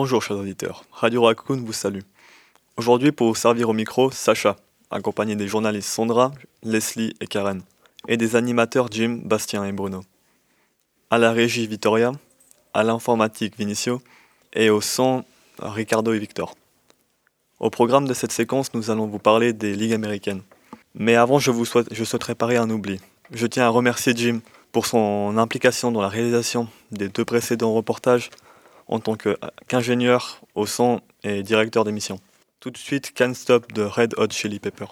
Bonjour chers auditeurs, Radio Raccoon vous salue. Aujourd'hui pour vous servir au micro, Sacha, accompagné des journalistes Sandra, Leslie et Karen, et des animateurs Jim, Bastien et Bruno. À la régie Vittoria, à l'informatique Vinicio, et au son Ricardo et Victor. Au programme de cette séquence, nous allons vous parler des ligues américaines. Mais avant, je, vous souhaite, je un oubli. Je tiens à remercier Jim pour son implication dans la réalisation des deux précédents reportages en tant qu'ingénieur au son et directeur d'émission. Tout de suite, Can't Stop de Red Hot Chili Pepper.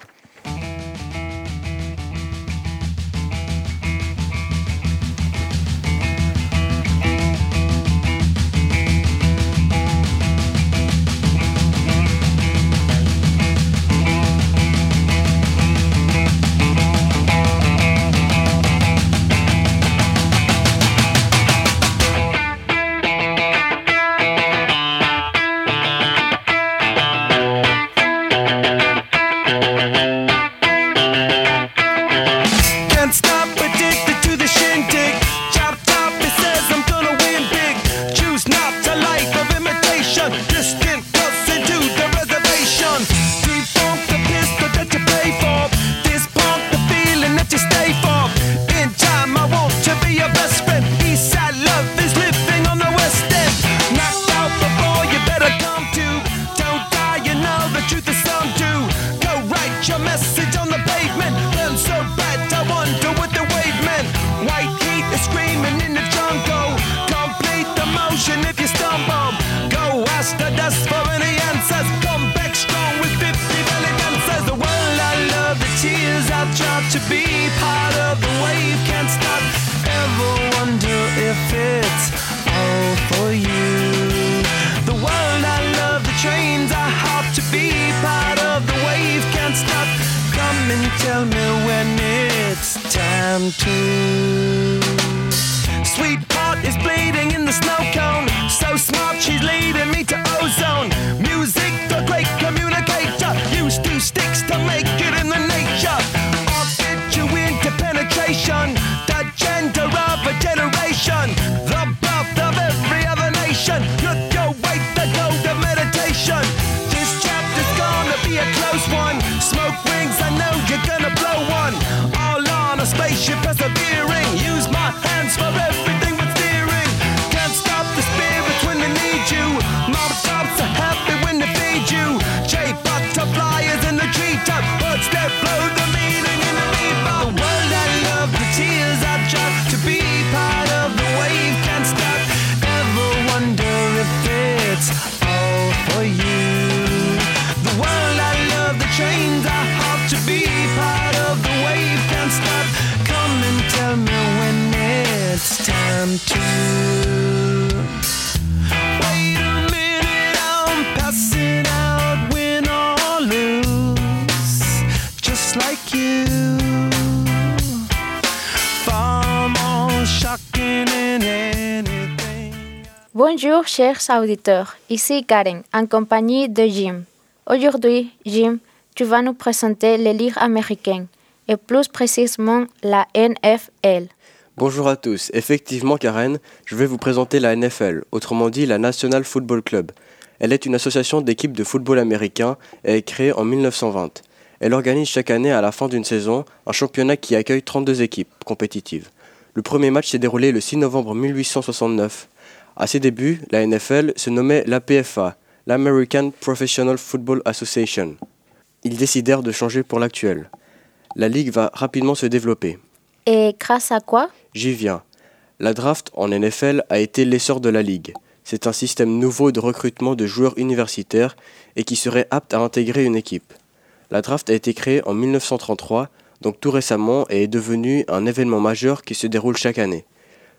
to. Sweet Bonjour chers auditeurs, ici Karen en compagnie de Jim. Aujourd'hui, Jim, tu vas nous présenter les ligues américaines et plus précisément la NFL. Bonjour à tous, effectivement Karen, je vais vous présenter la NFL, autrement dit la National Football Club. Elle est une association d'équipes de football américain et est créée en 1920. Elle organise chaque année à la fin d'une saison un championnat qui accueille 32 équipes compétitives. Le premier match s'est déroulé le 6 novembre 1869 à ses débuts, la NFL se nommait l'APFA, l'American Professional Football Association. Ils décidèrent de changer pour l'actuel. La ligue va rapidement se développer. Et grâce à quoi? J'y viens. La draft en NFL a été l'essor de la ligue. C'est un système nouveau de recrutement de joueurs universitaires et qui serait apte à intégrer une équipe. La draft a été créée en 1933, donc tout récemment, et est devenu un événement majeur qui se déroule chaque année.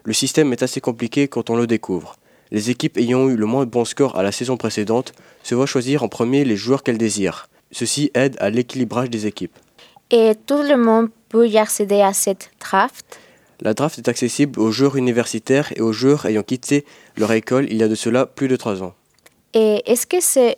Le système est assez compliqué quand on le découvre. Les équipes ayant eu le moins bon score à la saison précédente se voient choisir en premier les joueurs qu'elles désirent. Ceci aide à l'équilibrage des équipes. Et tout le monde peut y accéder à cette draft? La draft est accessible aux joueurs universitaires et aux joueurs ayant quitté leur école il y a de cela plus de trois ans. Et est-ce que ce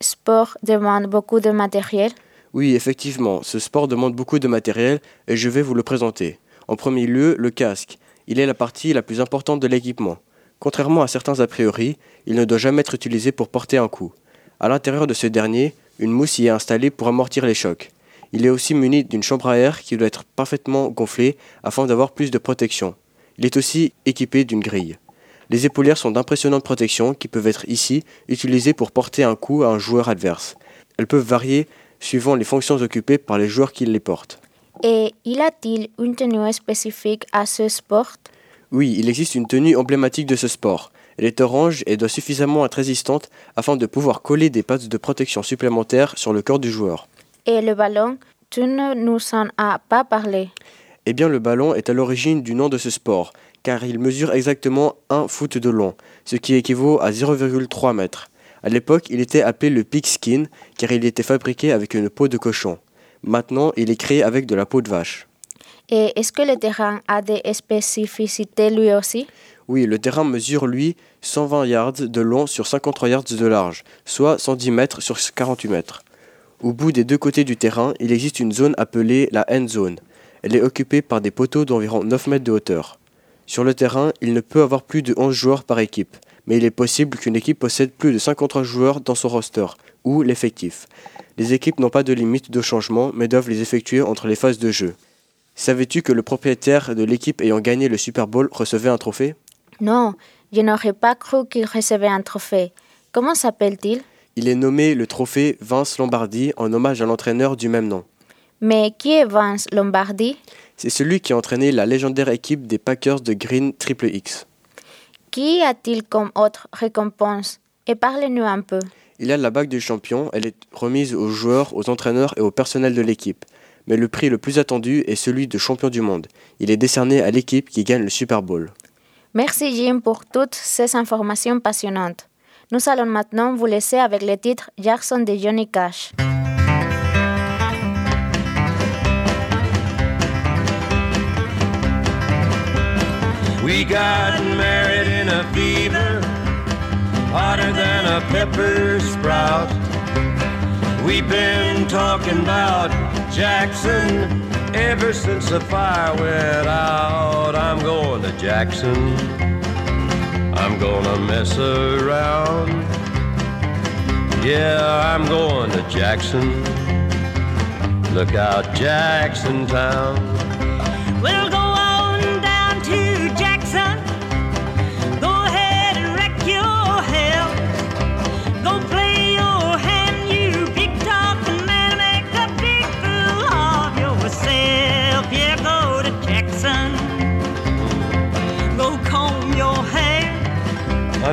sport demande beaucoup de matériel? Oui, effectivement, ce sport demande beaucoup de matériel et je vais vous le présenter. En premier lieu, le casque. Il est la partie la plus importante de l'équipement. Contrairement à certains a priori, il ne doit jamais être utilisé pour porter un coup. À l'intérieur de ce dernier, une mousse y est installée pour amortir les chocs. Il est aussi muni d'une chambre à air qui doit être parfaitement gonflée afin d'avoir plus de protection. Il est aussi équipé d'une grille. Les épaulières sont d'impressionnante protection qui peuvent être ici utilisées pour porter un coup à un joueur adverse. Elles peuvent varier suivant les fonctions occupées par les joueurs qui les portent. Et y a-t-il une tenue spécifique à ce sport? Oui, il existe une tenue emblématique de ce sport. Elle est orange et doit suffisamment être résistante afin de pouvoir coller des pattes de protection supplémentaires sur le corps du joueur. Et le ballon, tu ne nous en as pas parlé. Eh bien, le ballon est à l'origine du nom de ce sport, car il mesure exactement un foot de long, ce qui équivaut à 0,3 mètres. À l'époque, il était appelé le pigskin, car il était fabriqué avec une peau de cochon. Maintenant, il est créé avec de la peau de vache. Et est-ce que le terrain a des spécificités lui aussi? Oui, le terrain mesure, lui, 120 yards de long sur 53 yards de large, soit 110 mètres sur 48 mètres. Au bout des deux côtés du terrain, il existe une zone appelée la end zone. Elle est occupée par des poteaux d'environ 9 mètres de hauteur. Sur le terrain, il ne peut avoir plus de 11 joueurs par équipe, mais il est possible qu'une équipe possède plus de 53 joueurs dans son roster, ou l'effectif. Les équipes n'ont pas de limite de changement, mais doivent les effectuer entre les phases de jeu. Savais-tu que le propriétaire de l'équipe ayant gagné le Super Bowl recevait un trophée? Non, je n'aurais pas cru qu'il recevait un trophée. Comment s'appelle-t-il? Il est nommé le trophée Vince Lombardi en hommage à l'entraîneur du même nom. Mais qui est Vince Lombardi? C'est celui qui a entraîné la légendaire équipe des Packers de Green Triple X. Qui a-t-il comme autre récompense? Et parlez-nous un peu. Il a la bague du champion, elle est remise aux joueurs, aux entraîneurs et au personnel de l'équipe. Mais le prix le plus attendu est celui de champion du monde. Il est décerné à l'équipe qui gagne le Super Bowl. Merci Jim pour toutes ces informations passionnantes. Nous allons maintenant vous laisser avec le titre Jackson de Johnny Cash. We got married in a fever, hotter than a pepper sprout. We've been talking about Jackson ever since the fire went out. I'm going to Jackson. I'm gonna mess around. Yeah, I'm going to Jackson. Look out, Jackson Town. We'll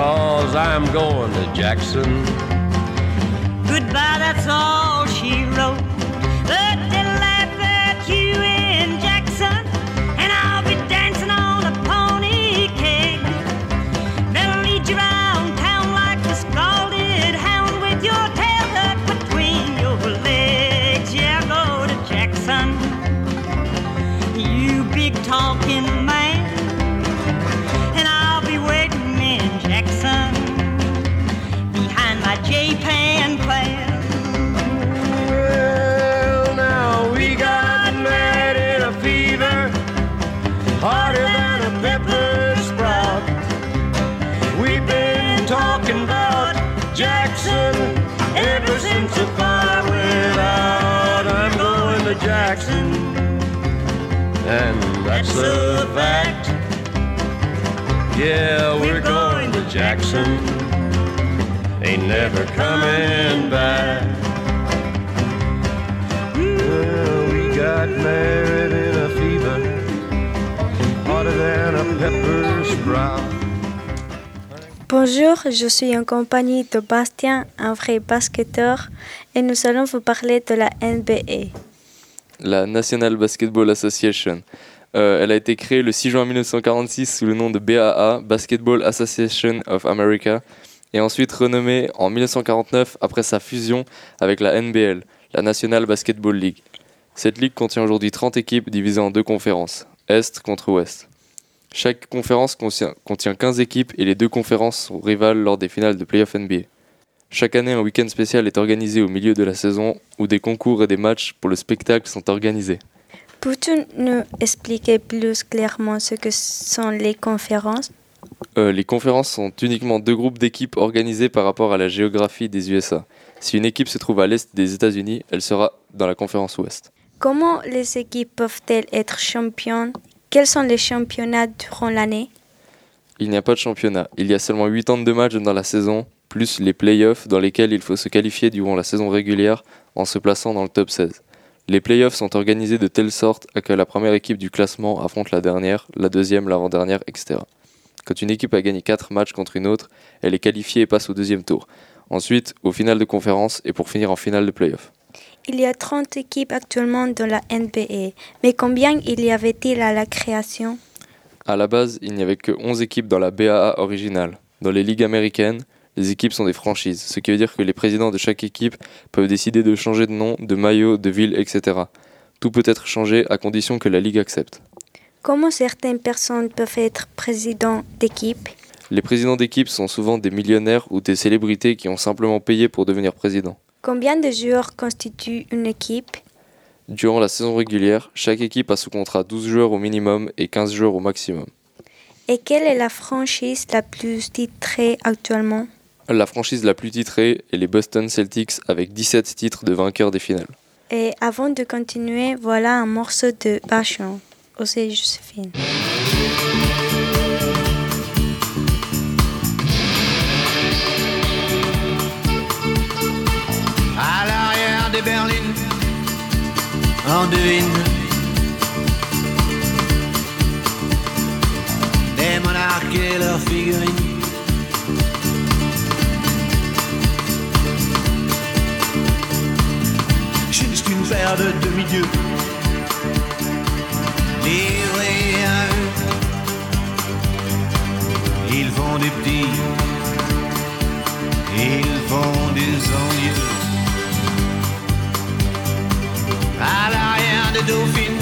cause I'm going to Jackson. A fact. Yeah, we're going to Jackson. Ain't never coming back. Well, we got married in a fever, hotter than a pepper sprout. Bonjour, je suis en compagnie de Bastien, un vrai basketteur, et nous allons vous parler de la NBA. la National Basketball Association. Euh, elle a été créée le 6 juin 1946 sous le nom de BAA, Basketball Association of America, et ensuite renommée en 1949 après sa fusion avec la NBL, la National Basketball League. Cette ligue contient aujourd'hui 30 équipes divisées en deux conférences, Est contre Ouest. Chaque conférence contient, contient 15 équipes et les deux conférences sont rivales lors des finales de playoff NBA. Chaque année, un week-end spécial est organisé au milieu de la saison où des concours et des matchs pour le spectacle sont organisés. Peux-tu nous expliquer plus clairement ce que sont les conférences? Euh, les conférences sont uniquement deux groupes d'équipes organisés par rapport à la géographie des USA. Si une équipe se trouve à l'est des États-Unis, elle sera dans la conférence ouest. Comment les équipes peuvent-elles être championnes? Quels sont les championnats durant l'année? Il n'y a pas de championnat. Il y a seulement 82 matchs dans la saison, plus les playoffs dans lesquels il faut se qualifier durant la saison régulière en se plaçant dans le top 16. Les playoffs sont organisés de telle sorte à que la première équipe du classement affronte la dernière, la deuxième l'avant-dernière, etc. Quand une équipe a gagné 4 matchs contre une autre, elle est qualifiée et passe au deuxième tour. Ensuite, au final de conférence et pour finir en finale de playoff. Il y a 30 équipes actuellement dans la NBA, mais combien il y avait-il à la création? À la base, il n'y avait que 11 équipes dans la BAA originale. Dans les ligues américaines, les équipes sont des franchises, ce qui veut dire que les présidents de chaque équipe peuvent décider de changer de nom, de maillot, de ville, etc. Tout peut être changé à condition que la ligue accepte. Comment certaines personnes peuvent être présidents d'équipe? Les présidents d'équipe sont souvent des millionnaires ou des célébrités qui ont simplement payé pour devenir président. Combien de joueurs constituent une équipe? Durant la saison régulière, chaque équipe a sous contrat 12 joueurs au minimum et 15 joueurs au maximum. Et quelle est la franchise la plus titrée actuellement? La franchise la plus titrée est les Boston Celtics avec 17 titres de vainqueurs des finales. Et avant de continuer, voilà un morceau de Bachon. Osez Joséphine. À l'arrière des berlines, on devine des monarques et leurs figurines. Paire de demi-dieux livrés à eux. Ils font des petits, ils font des envieux. à l'arrière de Dauphine.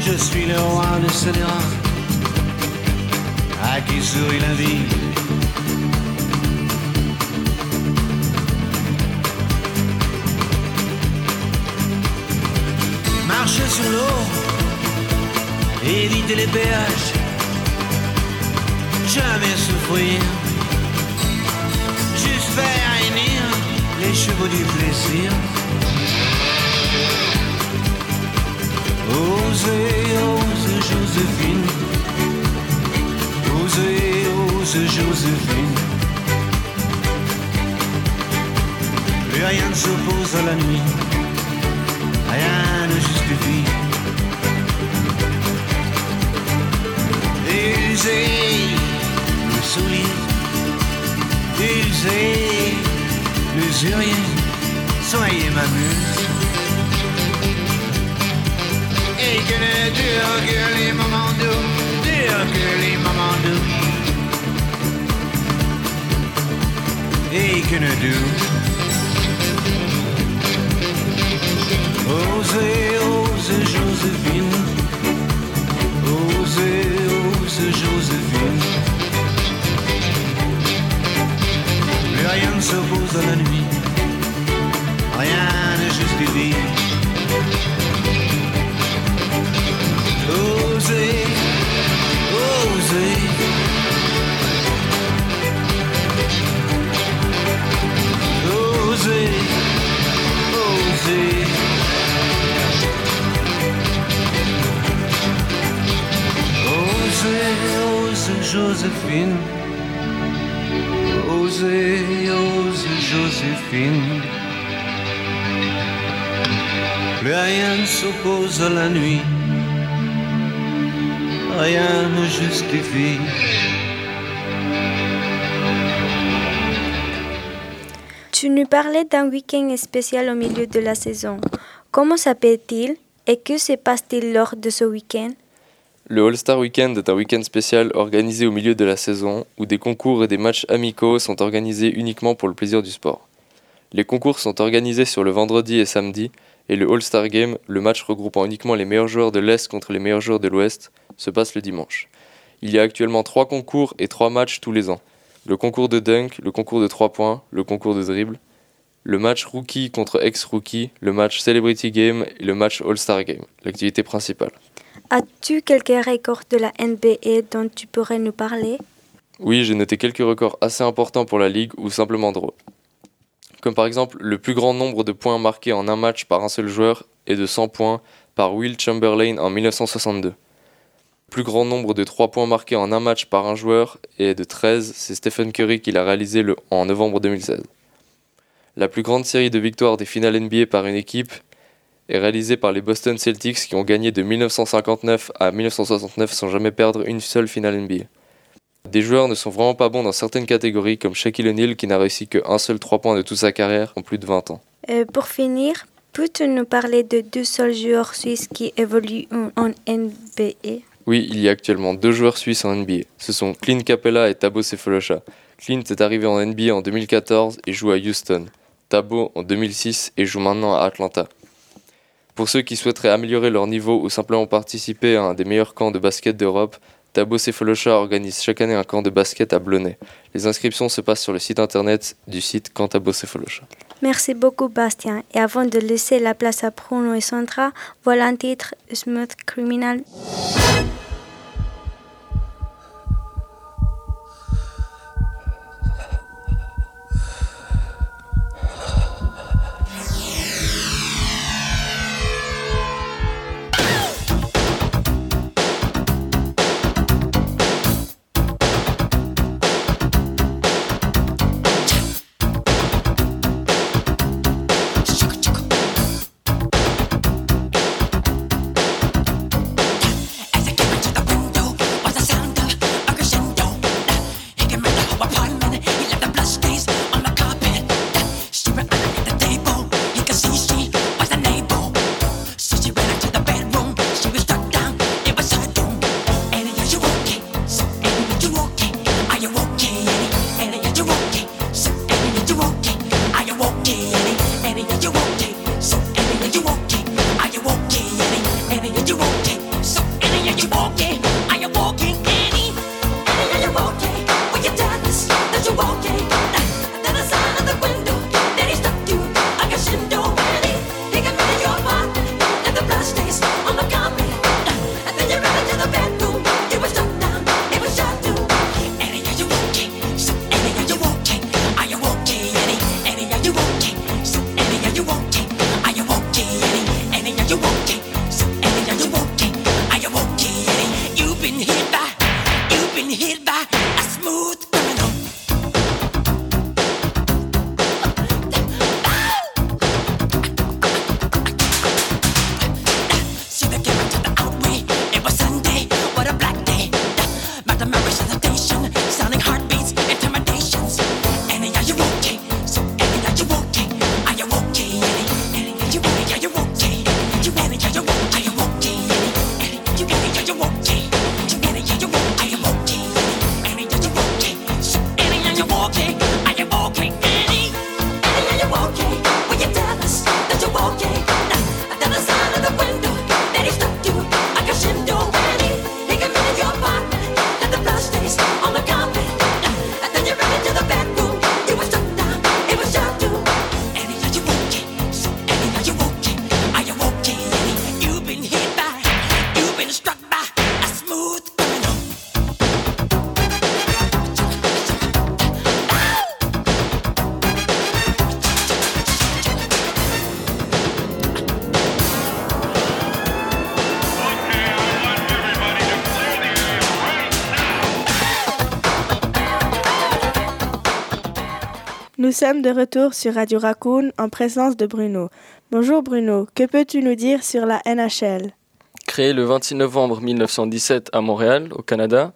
Je suis le roi de Scélérat, à qui sourit la vie. Sur l'eau, éviter les péages, jamais souffrir, juste faire réunir les chevaux du plaisir. Osez, ose Joséphine. Osez, ose Joséphine. Plus rien ne s'oppose à la nuit. Rien ne justifie. Usez le soulier. Usez l'usurier. Soyez ma muse. Et que ne durent que les moments doux, durent que les moments doux. Et que ne durent. Osez, osez Joséphine. Osez, osez Joséphine. Plus rien ne s'oppose à la nuit. Rien ne justifie. Joséphine. Osez, osez Joséphine. Plus rien ne s'oppose à la nuit rien ne justifie. Tu nous parlais d'un week-end spécial au milieu de la saison. Comment s'appelle-t-il et que se passe-t-il lors de ce week-end? Le All-Star Weekend est un week-end spécial organisé au milieu de la saison où des concours et des matchs amicaux sont organisés uniquement pour le plaisir du sport. Les concours sont organisés sur le vendredi et samedi et le All-Star Game, le match regroupant uniquement les meilleurs joueurs de l'Est contre les meilleurs joueurs de l'Ouest, se passe le dimanche. Il y a actuellement trois concours et trois matchs tous les ans. Le concours de dunk, le concours de 3 points, le concours de dribble, le match rookie contre ex-rookie, le match Celebrity Game et le match All-Star Game, l'activité principale. As-tu quelques records de la NBA dont tu pourrais nous parler? Oui, j'ai noté quelques records assez importants pour la ligue ou simplement drôles. Comme par exemple le plus grand nombre de points marqués en un match par un seul joueur est de 100 points par Will Chamberlain en 1962. Le plus grand nombre de 3 points marqués en un match par un joueur est de 13, c'est Stephen Curry qui l'a réalisé le- en novembre 2016. La plus grande série de victoires des finales NBA par une équipe est réalisée par les Boston Celtics qui ont gagné de 1959 à 1969 sans jamais perdre une seule finale NBA. Des joueurs ne sont vraiment pas bons dans certaines catégories comme Shaquille O'Neal qui n'a réussi qu'un seul 3 points de toute sa carrière en plus de 20 ans. Euh, Pour finir, peux-tu nous parler de deux seuls joueurs suisses qui évoluent en NBA Oui, il y a actuellement deux joueurs suisses en NBA. Ce sont Clint Capella et Thabo Sefolosha. Clint est arrivé en NBA en 2014 et joue à Houston. Thabo en 2006 et joue maintenant à Atlanta. Pour ceux qui souhaiteraient améliorer leur niveau ou simplement participer à un des meilleurs camps de basket d'Europe, Thabo Sefolosha organise chaque année un camp de basket à Blonay. Les inscriptions se passent sur le site internet du site Camp Thabo Sefolosha. Merci beaucoup, Bastien. Et avant de laisser la place à Bruno et Sandra, voilà un titre Smooth Criminal. Nous sommes de retour sur Radio Raccoon en présence de Bruno. Bonjour Bruno, que peux-tu nous dire sur la NHL Créée le 26 novembre 1917 à Montréal, au Canada,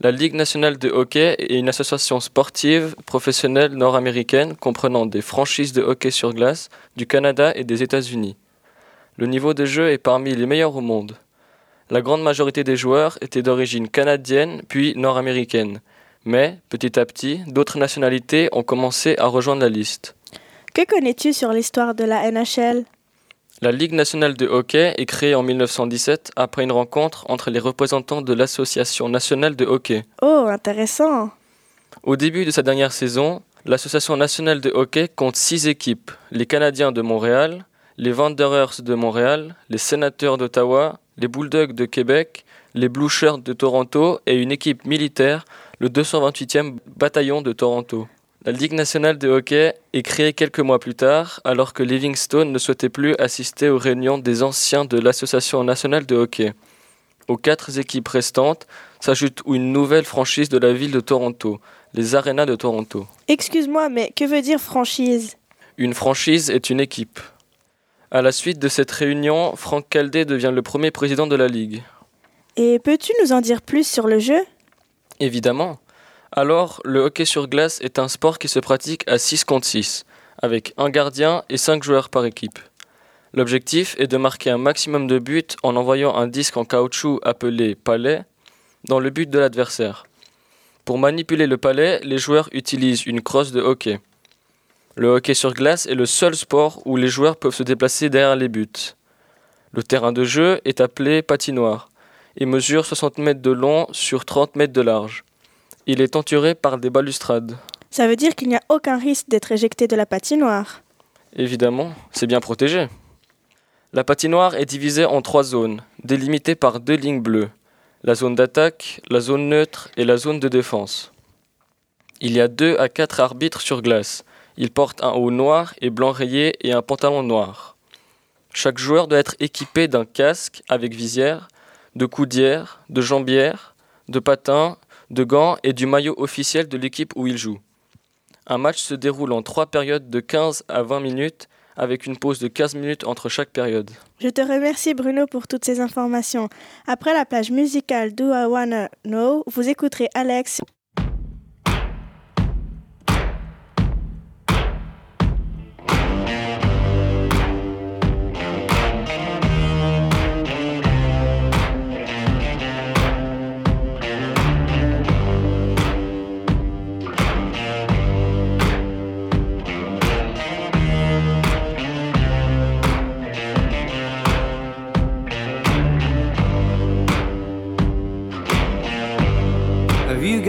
la Ligue nationale de hockey est une association sportive professionnelle nord-américaine comprenant des franchises de hockey sur glace du Canada et des États-Unis. Le niveau de jeu est parmi les meilleurs au monde. La grande majorité des joueurs étaient d'origine canadienne puis nord-américaine. Mais, petit à petit, d'autres nationalités ont commencé à rejoindre la liste. Que connais-tu sur l'histoire de la NHL La Ligue nationale de hockey est créée en 1917 après une rencontre entre les représentants de l'Association nationale de hockey. Oh, intéressant. Au début de sa dernière saison, l'Association nationale de hockey compte six équipes les Canadiens de Montréal, les Wanderers de Montréal, les Sénateurs d'Ottawa, les Bulldogs de Québec, les Blue Shirts de Toronto et une équipe militaire, le 228e bataillon de Toronto. La Ligue nationale de hockey est créée quelques mois plus tard, alors que Livingstone ne souhaitait plus assister aux réunions des anciens de l'Association nationale de hockey. Aux quatre équipes restantes s'ajoute une nouvelle franchise de la ville de Toronto, les Arenas de Toronto. Excuse-moi, mais que veut dire franchise? Une franchise est une équipe. À la suite de cette réunion, Frank Caldé devient le premier président de la Ligue. Et peux-tu nous en dire plus sur le jeu? Évidemment. Alors, le hockey sur glace est un sport qui se pratique à 6 contre 6, avec un gardien et 5 joueurs par équipe. L'objectif est de marquer un maximum de buts en envoyant un disque en caoutchouc appelé palais dans le but de l'adversaire. Pour manipuler le palais, les joueurs utilisent une crosse de hockey. Le hockey sur glace est le seul sport où les joueurs peuvent se déplacer derrière les buts. Le terrain de jeu est appelé patinoire et mesure 60 mètres de long sur 30 mètres de large. Il est entouré par des balustrades. Ça veut dire qu'il n'y a aucun risque d'être éjecté de la patinoire. Évidemment, c'est bien protégé. La patinoire est divisée en trois zones, délimitées par deux lignes bleues. La zone d'attaque, la zone neutre et la zone de défense. Il y a deux à quatre arbitres sur glace. Ils portent un haut noir et blanc rayé et un pantalon noir. Chaque joueur doit être équipé d'un casque avec visière, de coudière, de jambière, de patins, de gants et du maillot officiel de l'équipe où il joue. Un match se déroule en trois périodes de 15 à 20 minutes avec une pause de 15 minutes entre chaque période. Je te remercie Bruno pour toutes ces informations. Après la plage musicale Do I Wanna Know, vous écouterez Alex.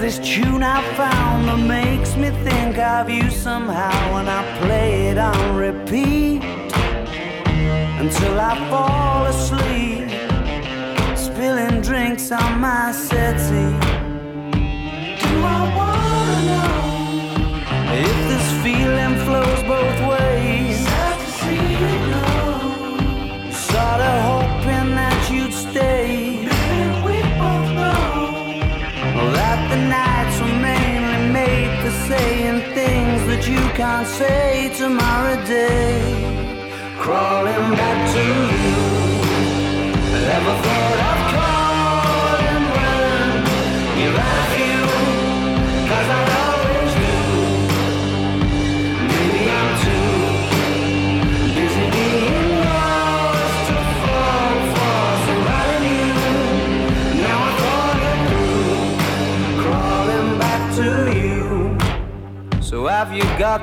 this tune I found that makes me think of you somehow when I play it on repeat until I fall asleep, spilling drinks on my settee. Do I wanna know if this feeling flows both ways? Sad to see you go. Sorta hoping saying things that you can't say tomorrow day. Crawling back to you. Never thought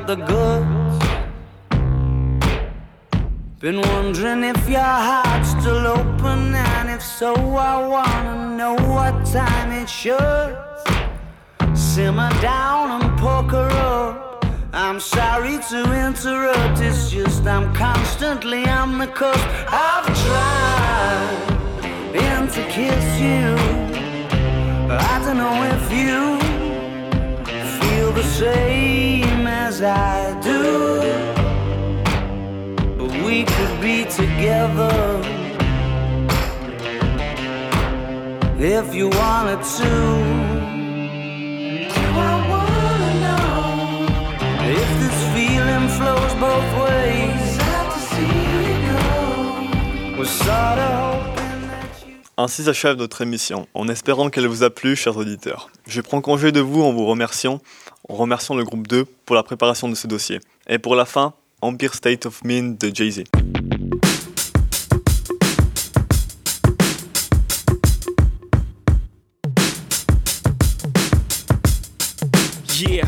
the goods? Been wondering if your heart's still open, and if so, I wanna know what time it should. Simmer down and poker up. I'm sorry to interrupt, it's just I'm constantly on the cusp. I've tried been to kiss you. But I don't know if you the same as I do. But we could be together if you wanted to. I wanna know? If this feeling flows both ways. Hoping that you. Ainsi s'achève notre émission, en espérant qu'elle vous a plu, chers auditeurs. Je prends congé de vous en vous remerciant, en remerciant le groupe 2 pour la préparation de ce dossier. Et pour la fin, Empire State of Mind de Jay-Z. Yeah,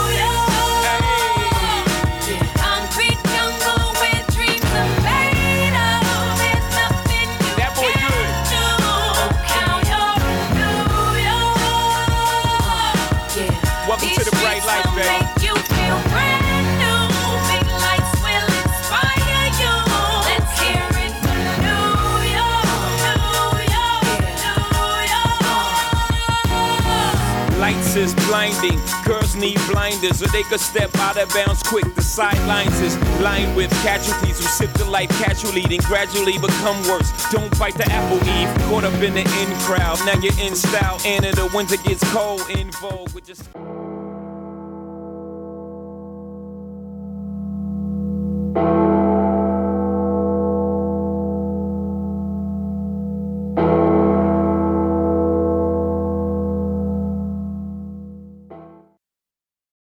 blinding. Need blinders so they could step out of bounds quick. The sidelines is lined with casualties who sip the life casually, then gradually become worse. Don't fight the apple eve. Caught up in the in crowd. Now you're in style. And in the winter gets cold. In vogue with just.